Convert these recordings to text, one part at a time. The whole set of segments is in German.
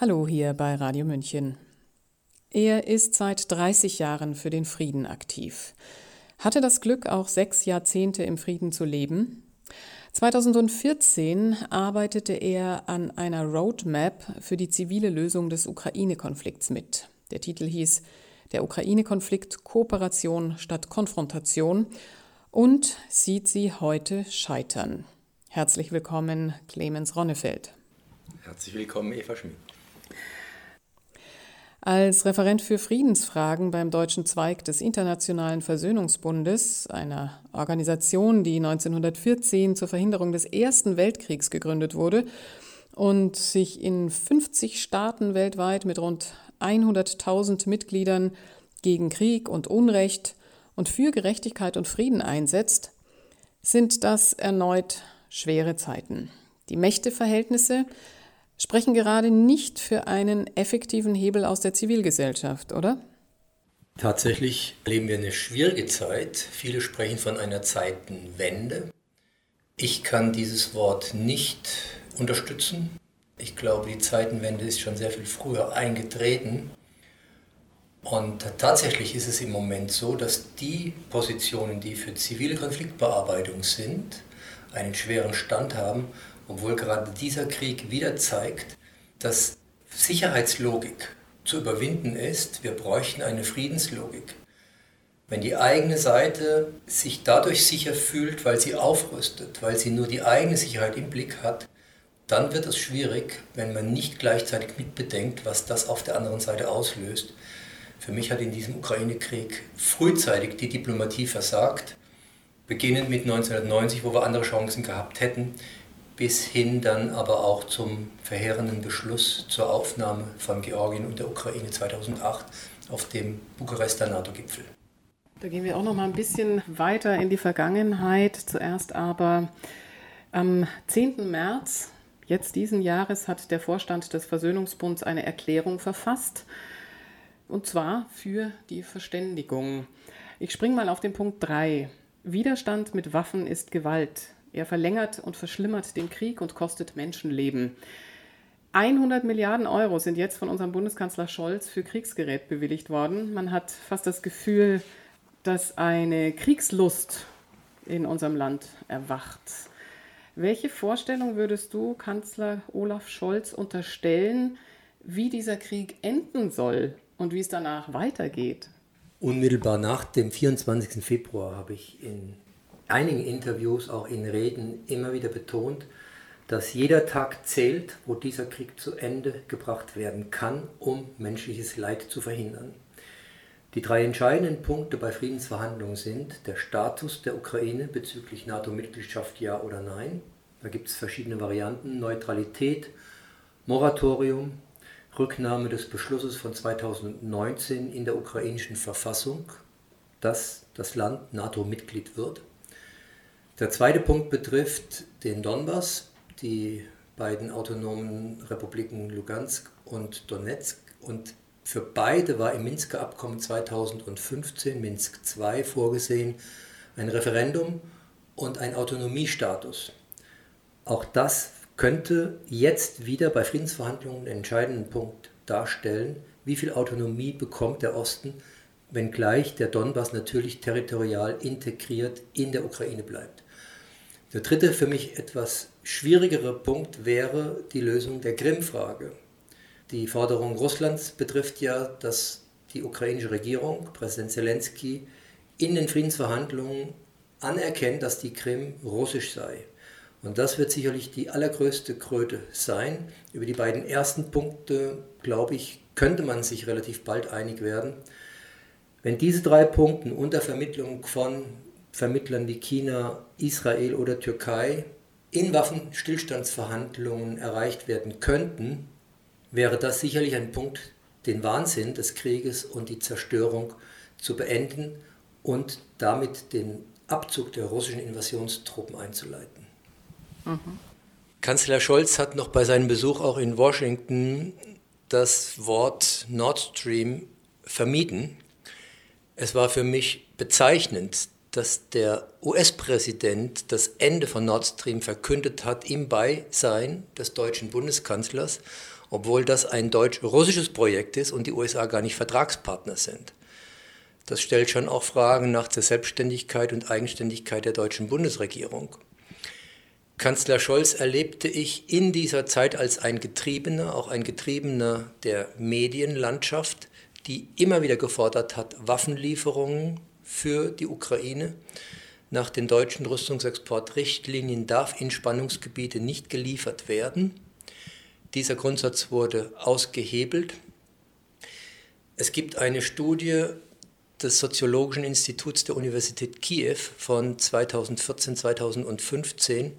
Hallo hier bei Radio München. Er ist seit 30 Jahren für den Frieden aktiv. Hatte das Glück, auch sechs Jahrzehnte im Frieden zu leben. 2014 arbeitete er an einer Roadmap für die zivile Lösung des Ukraine-Konflikts mit. Der Titel hieß Der Ukraine-Konflikt Kooperation statt Konfrontation und sieht sie heute scheitern. Herzlich willkommen, Clemens Ronnefeld. Herzlich willkommen, Eva Schmidt. Als Referent für Friedensfragen beim deutschen Zweig des Internationalen Versöhnungsbundes, einer Organisation, die 1914 zur Verhinderung des Ersten Weltkriegs gegründet wurde und sich in 50 Staaten weltweit mit rund 100.000 Mitgliedern gegen Krieg und Unrecht und für Gerechtigkeit und Frieden einsetzt, sind das erneut schwere Zeiten. Die Mächteverhältnisse sprechen gerade nicht für einen effektiven Hebel aus der Zivilgesellschaft, oder? Tatsächlich erleben wir eine schwierige Zeit. Viele sprechen von einer Zeitenwende. Ich kann dieses Wort nicht unterstützen. Ich glaube, die Zeitenwende ist schon sehr viel früher eingetreten. Und tatsächlich ist es im Moment so, dass die Positionen, die für zivile Konfliktbearbeitung sind, einen schweren Stand haben obwohl gerade dieser Krieg wieder zeigt, dass Sicherheitslogik zu überwinden ist. Wir bräuchten eine Friedenslogik. Wenn die eigene Seite sich dadurch sicher fühlt, weil sie aufrüstet, weil sie nur die eigene Sicherheit im Blick hat, dann wird es schwierig, wenn man nicht gleichzeitig mitbedenkt, was das auf der anderen Seite auslöst. Für mich hat in diesem Ukraine-Krieg frühzeitig die Diplomatie versagt, beginnend mit 1990, wo wir andere Chancen gehabt hätten bis hin dann aber auch zum verheerenden Beschluss zur Aufnahme von Georgien und der Ukraine 2008 auf dem Bukarester NATO-Gipfel. Da gehen wir auch noch mal ein bisschen weiter in die Vergangenheit. Zuerst aber am 10. März jetzt diesen Jahres hat der Vorstand des Versöhnungsbunds eine Erklärung verfasst, und zwar für die Verständigung. Ich springe mal auf den Punkt 3. Widerstand mit Waffen ist Gewalt. Er verlängert und verschlimmert den Krieg und kostet Menschenleben. 100 Milliarden Euro sind jetzt von unserem Bundeskanzler Scholz für Kriegsgerät bewilligt worden. Man hat fast das Gefühl, dass eine Kriegslust in unserem Land erwacht. Welche Vorstellung würdest du Kanzler Olaf Scholz unterstellen, wie dieser Krieg enden soll und wie es danach weitergeht? Unmittelbar nach dem 24. Februar habe ich in einigen Interviews, auch in Reden immer wieder betont, dass jeder Tag zählt, wo dieser Krieg zu Ende gebracht werden kann, um menschliches Leid zu verhindern. Die drei entscheidenden Punkte bei Friedensverhandlungen sind der Status der Ukraine bezüglich NATO-Mitgliedschaft ja oder nein. Da gibt es verschiedene Varianten. Neutralität, Moratorium, Rücknahme des Beschlusses von 2019 in der ukrainischen Verfassung, dass das Land NATO-Mitglied wird. Der zweite Punkt betrifft den Donbass, die beiden autonomen Republiken Lugansk und Donetsk. Und für beide war im Minsker Abkommen 2015, Minsk II, vorgesehen ein Referendum und ein Autonomiestatus. Auch das könnte jetzt wieder bei Friedensverhandlungen einen entscheidenden Punkt darstellen, wie viel Autonomie bekommt der Osten, wenngleich der Donbass natürlich territorial integriert in der Ukraine bleibt. Der dritte für mich etwas schwierigere Punkt wäre die Lösung der Krim-Frage. Die Forderung Russlands betrifft ja, dass die ukrainische Regierung, Präsident Zelensky, in den Friedensverhandlungen anerkennt, dass die Krim russisch sei. Und das wird sicherlich die allergrößte Kröte sein. Über die beiden ersten Punkte, glaube ich, könnte man sich relativ bald einig werden. Wenn diese drei Punkte unter Vermittlung von Vermittlern wie China, Israel oder Türkei in Waffenstillstandsverhandlungen erreicht werden könnten, wäre das sicherlich ein Punkt, den Wahnsinn des Krieges und die Zerstörung zu beenden und damit den Abzug der russischen Invasionstruppen einzuleiten. Mhm. Kanzler Scholz hat noch bei seinem Besuch auch in Washington das Wort Nord Stream vermieden. Es war für mich bezeichnend, dass der US-Präsident das Ende von Nord Stream verkündet hat im Beisein des deutschen Bundeskanzlers obwohl das ein deutsch-russisches Projekt ist und die USA gar nicht Vertragspartner sind. Das stellt schon auch Fragen nach der Selbstständigkeit und Eigenständigkeit der deutschen Bundesregierung. Kanzler Scholz erlebte ich in dieser Zeit als ein Getriebener, auch ein Getriebener der Medienlandschaft, die immer wieder gefordert hat, Waffenlieferungen für die Ukraine. Nach den deutschen Rüstungsexportrichtlinien darf in Spannungsgebiete nicht geliefert werden. Dieser Grundsatz wurde ausgehebelt. Es gibt eine Studie des Soziologischen Instituts der Universität Kiew von 2014, 2015,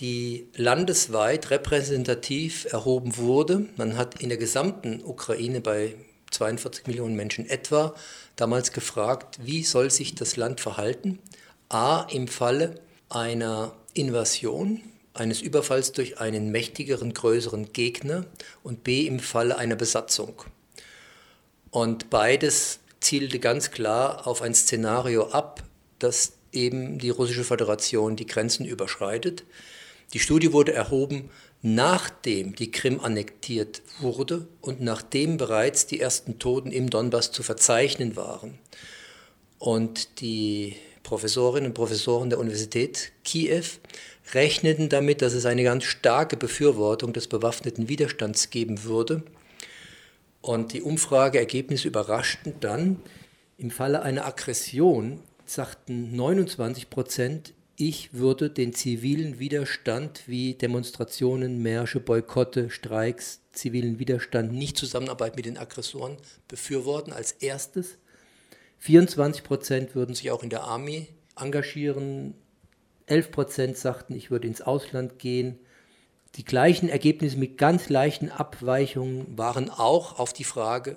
die landesweit repräsentativ erhoben wurde. Man hat in der gesamten Ukraine bei 42 Millionen Menschen etwa damals gefragt, wie soll sich das Land verhalten? A im Falle einer Invasion, eines Überfalls durch einen mächtigeren, größeren Gegner und B im Falle einer Besatzung. Und beides zielte ganz klar auf ein Szenario ab, dass eben die Russische Föderation die Grenzen überschreitet. Die Studie wurde erhoben, nachdem die Krim annektiert wurde und nachdem bereits die ersten Toten im Donbass zu verzeichnen waren. Und die Professorinnen und Professoren der Universität Kiew rechneten damit, dass es eine ganz starke Befürwortung des bewaffneten Widerstands geben würde. Und die Umfrageergebnisse überraschten dann. Im Falle einer Aggression sagten 29 Prozent, ich würde den zivilen Widerstand wie Demonstrationen, Märsche, Boykotte, Streiks, zivilen Widerstand, nicht Zusammenarbeit mit den Aggressoren befürworten als erstes. 24 Prozent würden sich auch in der Armee engagieren. 11 Prozent sagten, ich würde ins Ausland gehen. Die gleichen Ergebnisse mit ganz leichten Abweichungen waren auch auf die Frage,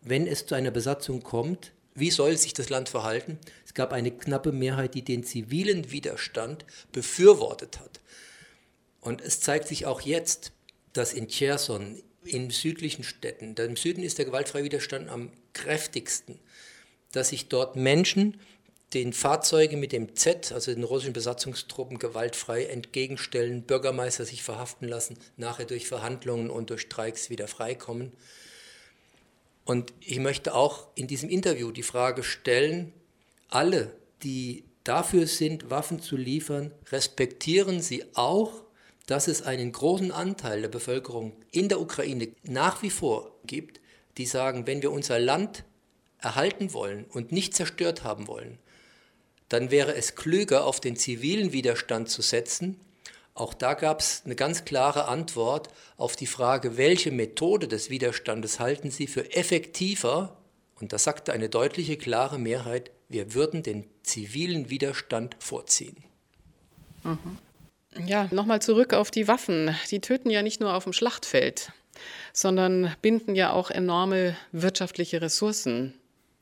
wenn es zu einer Besatzung kommt, wie soll sich das Land verhalten? Es gab eine knappe Mehrheit, die den zivilen Widerstand befürwortet hat. Und es zeigt sich auch jetzt, dass in Cherson, in südlichen Städten, im Süden ist der gewaltfreie Widerstand am kräftigsten, dass sich dort Menschen den Fahrzeugen mit dem Z, also den russischen Besatzungstruppen, gewaltfrei entgegenstellen, Bürgermeister sich verhaften lassen, nachher durch Verhandlungen und durch Streiks wieder freikommen. Und ich möchte auch in diesem Interview die Frage stellen, alle, die dafür sind, Waffen zu liefern, respektieren sie auch, dass es einen großen Anteil der Bevölkerung in der Ukraine nach wie vor gibt, die sagen, wenn wir unser Land erhalten wollen und nicht zerstört haben wollen, dann wäre es klüger, auf den zivilen Widerstand zu setzen auch da gab es eine ganz klare Antwort auf die Frage, welche Methode des Widerstandes halten Sie für effektiver? Und da sagte eine deutliche, klare Mehrheit, wir würden den zivilen Widerstand vorziehen. Mhm. Ja, nochmal zurück auf die Waffen. Die töten ja nicht nur auf dem Schlachtfeld, sondern binden ja auch enorme wirtschaftliche Ressourcen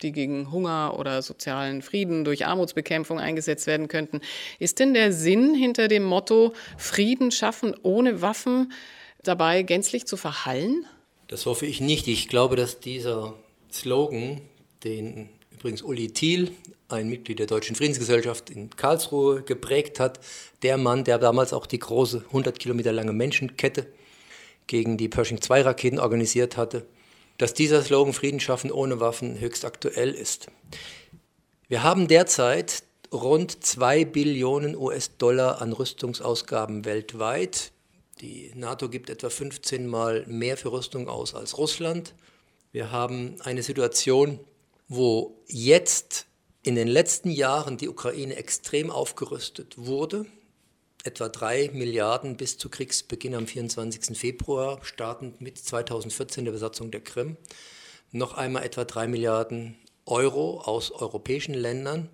die gegen Hunger oder sozialen Frieden durch Armutsbekämpfung eingesetzt werden könnten. Ist denn der Sinn hinter dem Motto Frieden schaffen ohne Waffen dabei gänzlich zu verhallen? Das hoffe ich nicht. Ich glaube, dass dieser Slogan, den übrigens Uli Thiel, ein Mitglied der Deutschen Friedensgesellschaft in Karlsruhe, geprägt hat, der Mann, der damals auch die große 100 Kilometer lange Menschenkette gegen die Pershing-2-Raketen organisiert hatte, dass dieser Slogan Frieden schaffen ohne Waffen höchst aktuell ist. Wir haben derzeit rund 2 Billionen US-Dollar an Rüstungsausgaben weltweit. Die NATO gibt etwa 15 Mal mehr für Rüstung aus als Russland. Wir haben eine Situation, wo jetzt in den letzten Jahren die Ukraine extrem aufgerüstet wurde etwa 3 Milliarden bis zu Kriegsbeginn am 24. Februar, startend mit 2014 der Besatzung der Krim. Noch einmal etwa 3 Milliarden Euro aus europäischen Ländern.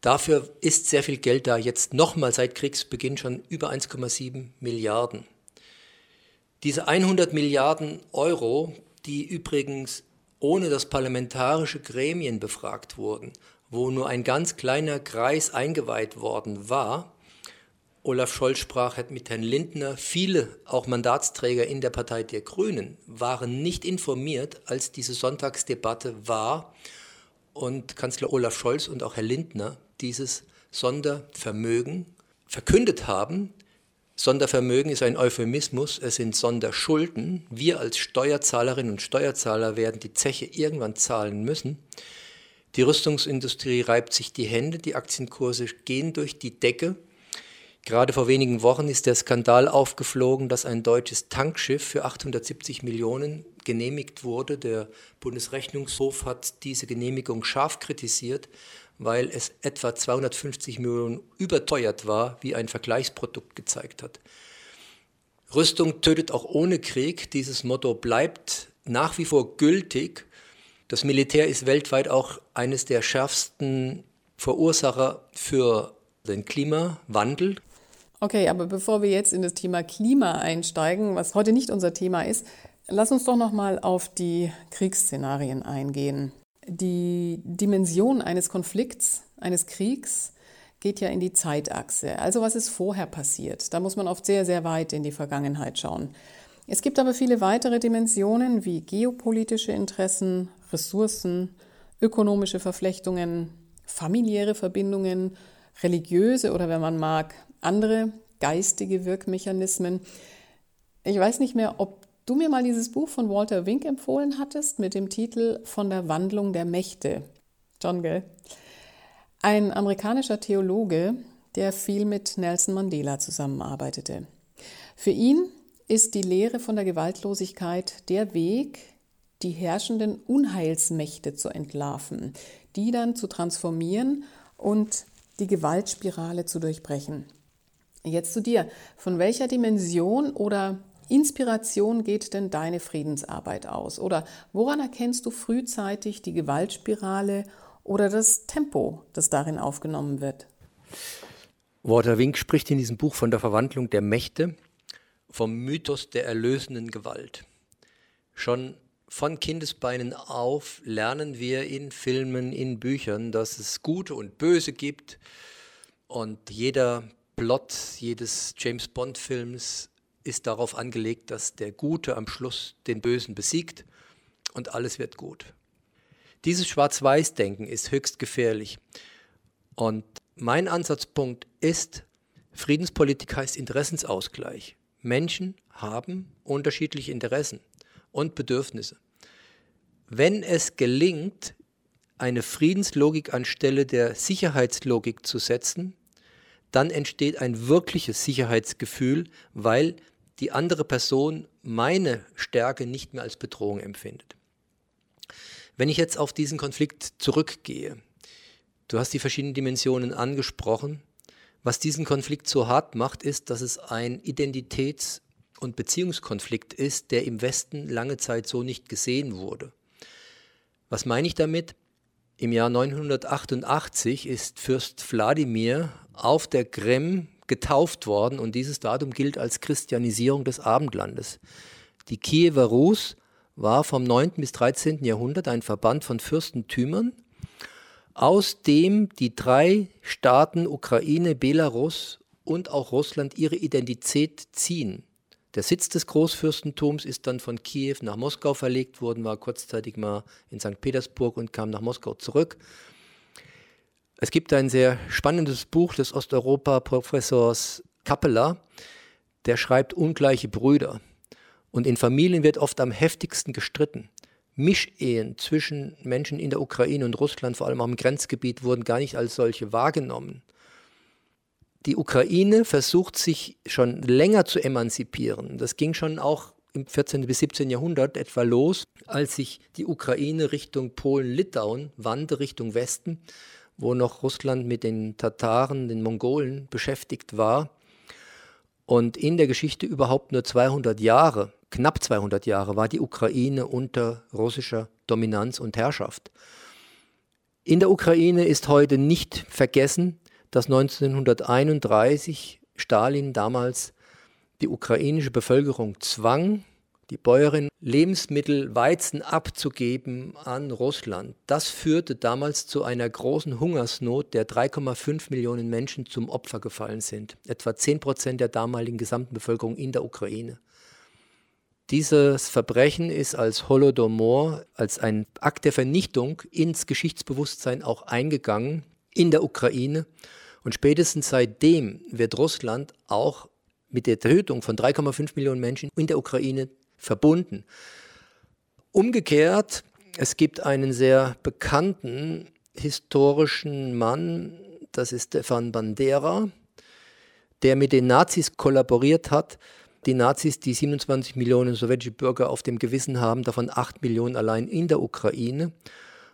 Dafür ist sehr viel Geld da, jetzt nochmal seit Kriegsbeginn schon über 1,7 Milliarden. Diese 100 Milliarden Euro, die übrigens ohne dass parlamentarische Gremien befragt wurden, wo nur ein ganz kleiner Kreis eingeweiht worden war, Olaf Scholz sprach mit Herrn Lindner. Viele, auch Mandatsträger in der Partei der Grünen, waren nicht informiert, als diese Sonntagsdebatte war und Kanzler Olaf Scholz und auch Herr Lindner dieses Sondervermögen verkündet haben, Sondervermögen ist ein Euphemismus, es sind Sonderschulden. Wir als Steuerzahlerinnen und Steuerzahler werden die Zeche irgendwann zahlen müssen. Die Rüstungsindustrie reibt sich die Hände, die Aktienkurse gehen durch die Decke. Gerade vor wenigen Wochen ist der Skandal aufgeflogen, dass ein deutsches Tankschiff für 870 Millionen genehmigt wurde. Der Bundesrechnungshof hat diese Genehmigung scharf kritisiert, weil es etwa 250 Millionen überteuert war, wie ein Vergleichsprodukt gezeigt hat. Rüstung tötet auch ohne Krieg. Dieses Motto bleibt nach wie vor gültig. Das Militär ist weltweit auch eines der schärfsten Verursacher für den Klimawandel. Okay, aber bevor wir jetzt in das Thema Klima einsteigen, was heute nicht unser Thema ist, lass uns doch noch mal auf die Kriegsszenarien eingehen. Die Dimension eines Konflikts, eines Kriegs geht ja in die Zeitachse. Also was ist vorher passiert? Da muss man oft sehr, sehr weit in die Vergangenheit schauen. Es gibt aber viele weitere Dimensionen wie geopolitische Interessen, Ressourcen, ökonomische Verflechtungen, familiäre Verbindungen, religiöse oder wenn man mag, andere geistige Wirkmechanismen. Ich weiß nicht mehr, ob du mir mal dieses Buch von Walter Wink empfohlen hattest mit dem Titel Von der Wandlung der Mächte. John Gell. Ein amerikanischer Theologe, der viel mit Nelson Mandela zusammenarbeitete. Für ihn ist die Lehre von der Gewaltlosigkeit der Weg, die herrschenden Unheilsmächte zu entlarven, die dann zu transformieren und die Gewaltspirale zu durchbrechen. Jetzt zu dir. Von welcher Dimension oder Inspiration geht denn deine Friedensarbeit aus? Oder woran erkennst du frühzeitig die Gewaltspirale oder das Tempo, das darin aufgenommen wird? Walter Wink spricht in diesem Buch von der Verwandlung der Mächte, vom Mythos der erlösenden Gewalt. Schon von Kindesbeinen auf lernen wir in Filmen, in Büchern, dass es Gute und Böse gibt. Und jeder Plot jedes James Bond-Films ist darauf angelegt, dass der Gute am Schluss den Bösen besiegt und alles wird gut. Dieses Schwarz-Weiß-Denken ist höchst gefährlich. Und mein Ansatzpunkt ist, Friedenspolitik heißt Interessensausgleich. Menschen haben unterschiedliche Interessen und Bedürfnisse. Wenn es gelingt, eine Friedenslogik anstelle der Sicherheitslogik zu setzen, dann entsteht ein wirkliches Sicherheitsgefühl, weil die andere Person meine Stärke nicht mehr als Bedrohung empfindet. Wenn ich jetzt auf diesen Konflikt zurückgehe, du hast die verschiedenen Dimensionen angesprochen, was diesen Konflikt so hart macht, ist, dass es ein Identitäts- und Beziehungskonflikt ist, der im Westen lange Zeit so nicht gesehen wurde. Was meine ich damit? Im Jahr 988 ist Fürst Wladimir auf der Krim getauft worden und dieses Datum gilt als Christianisierung des Abendlandes. Die Kiewer Rus war vom 9. bis 13. Jahrhundert ein Verband von Fürstentümern, aus dem die drei Staaten Ukraine, Belarus und auch Russland ihre Identität ziehen. Der Sitz des Großfürstentums ist dann von Kiew nach Moskau verlegt worden, war kurzzeitig mal in St. Petersburg und kam nach Moskau zurück. Es gibt ein sehr spannendes Buch des Osteuropa-Professors Kappeler, der schreibt Ungleiche Brüder. Und in Familien wird oft am heftigsten gestritten. Mischehen zwischen Menschen in der Ukraine und Russland, vor allem auch im Grenzgebiet, wurden gar nicht als solche wahrgenommen. Die Ukraine versucht sich schon länger zu emanzipieren. Das ging schon auch im 14. bis 17. Jahrhundert etwa los, als sich die Ukraine Richtung Polen-Litauen wandte, Richtung Westen wo noch Russland mit den Tataren, den Mongolen beschäftigt war und in der Geschichte überhaupt nur 200 Jahre, knapp 200 Jahre, war die Ukraine unter russischer Dominanz und Herrschaft. In der Ukraine ist heute nicht vergessen, dass 1931 Stalin damals die ukrainische Bevölkerung zwang, die Bäuerin Lebensmittel, Weizen abzugeben an Russland. Das führte damals zu einer großen Hungersnot, der 3,5 Millionen Menschen zum Opfer gefallen sind. Etwa 10 Prozent der damaligen gesamten Bevölkerung in der Ukraine. Dieses Verbrechen ist als Holodomor, als ein Akt der Vernichtung ins Geschichtsbewusstsein auch eingegangen in der Ukraine. Und spätestens seitdem wird Russland auch mit der Tötung von 3,5 Millionen Menschen in der Ukraine verbunden. Umgekehrt, es gibt einen sehr bekannten historischen Mann, das ist Stefan Bandera, der mit den Nazis kollaboriert hat. Die Nazis, die 27 Millionen sowjetische Bürger auf dem Gewissen haben, davon 8 Millionen allein in der Ukraine.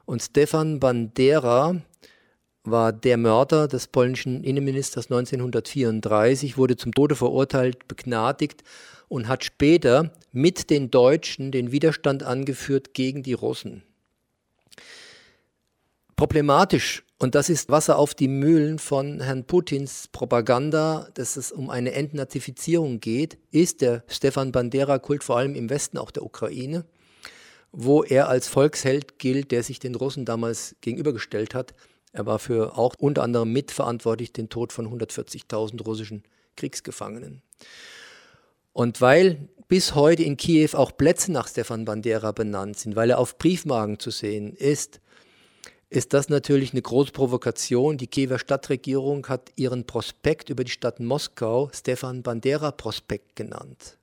Und Stefan Bandera war der Mörder des polnischen Innenministers 1934, wurde zum Tode verurteilt, begnadigt und hat später mit den Deutschen den Widerstand angeführt gegen die Russen. Problematisch, und das ist Wasser auf die Mühlen von Herrn Putins Propaganda, dass es um eine Entnazifizierung geht, ist der Stefan Bandera-Kult vor allem im Westen auch der Ukraine, wo er als Volksheld gilt, der sich den Russen damals gegenübergestellt hat. Er war für auch unter anderem mitverantwortlich den Tod von 140.000 russischen Kriegsgefangenen. Und weil bis heute in Kiew auch Plätze nach Stefan Bandera benannt sind, weil er auf Briefmarken zu sehen ist, ist das natürlich eine große Provokation. Die Kiewer Stadtregierung hat ihren Prospekt über die Stadt Moskau Stefan Bandera Prospekt genannt.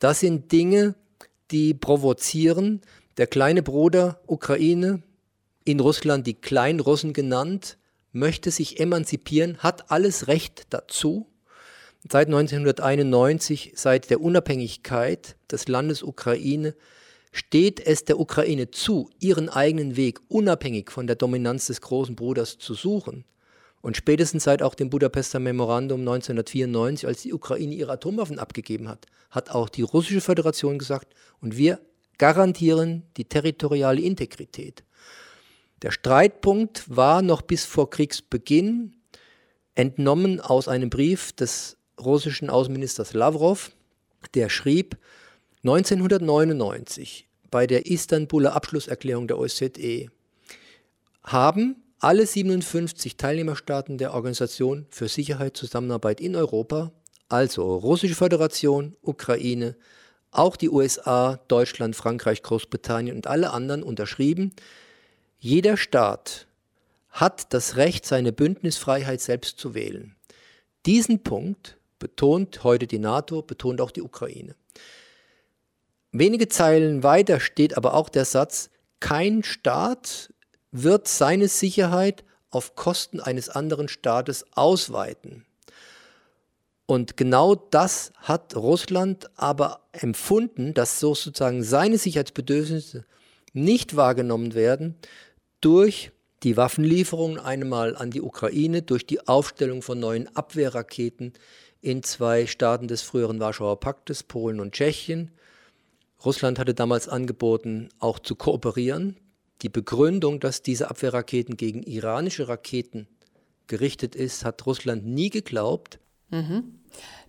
Das sind Dinge, die provozieren. Der kleine Bruder Ukraine, in Russland die Kleinrussen genannt, möchte sich emanzipieren, hat alles Recht dazu. Seit 1991, seit der Unabhängigkeit des Landes Ukraine, steht es der Ukraine zu, ihren eigenen Weg unabhängig von der Dominanz des großen Bruders zu suchen. Und spätestens seit auch dem Budapester Memorandum 1994, als die Ukraine ihre Atomwaffen abgegeben hat, hat auch die russische Föderation gesagt, und wir garantieren die territoriale Integrität. Der Streitpunkt war noch bis vor Kriegsbeginn entnommen aus einem Brief des russischen Außenministers Lavrov, der schrieb, 1999 bei der Istanbuler Abschlusserklärung der OSZE haben alle 57 Teilnehmerstaaten der Organisation für Sicherheit Zusammenarbeit in Europa, also Russische Föderation, Ukraine, auch die USA, Deutschland, Frankreich, Großbritannien und alle anderen unterschrieben, jeder Staat hat das Recht, seine Bündnisfreiheit selbst zu wählen. Diesen Punkt betont heute die NATO, betont auch die Ukraine. Wenige Zeilen weiter steht aber auch der Satz, kein Staat wird seine Sicherheit auf Kosten eines anderen Staates ausweiten. Und genau das hat Russland aber empfunden, dass sozusagen seine Sicherheitsbedürfnisse nicht wahrgenommen werden durch die Waffenlieferungen einmal an die Ukraine, durch die Aufstellung von neuen Abwehrraketen in zwei Staaten des früheren Warschauer Paktes, Polen und Tschechien, Russland hatte damals angeboten, auch zu kooperieren. Die Begründung, dass diese Abwehrraketen gegen iranische Raketen gerichtet ist, hat Russland nie geglaubt. Mhm.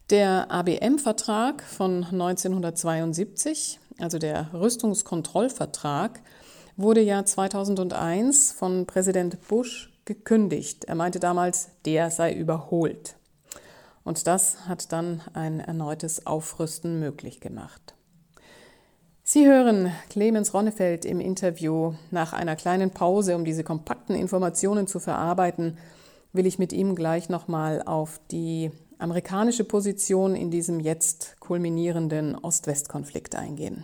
Der ABM-Vertrag von 1972, also der Rüstungskontrollvertrag, wurde ja 2001 von Präsident Bush gekündigt. Er meinte damals, der sei überholt. Und das hat dann ein erneutes Aufrüsten möglich gemacht. Sie hören Clemens Ronnefeld im Interview. Nach einer kleinen Pause, um diese kompakten Informationen zu verarbeiten, will ich mit ihm gleich nochmal auf die amerikanische Position in diesem jetzt kulminierenden Ost-West-Konflikt eingehen.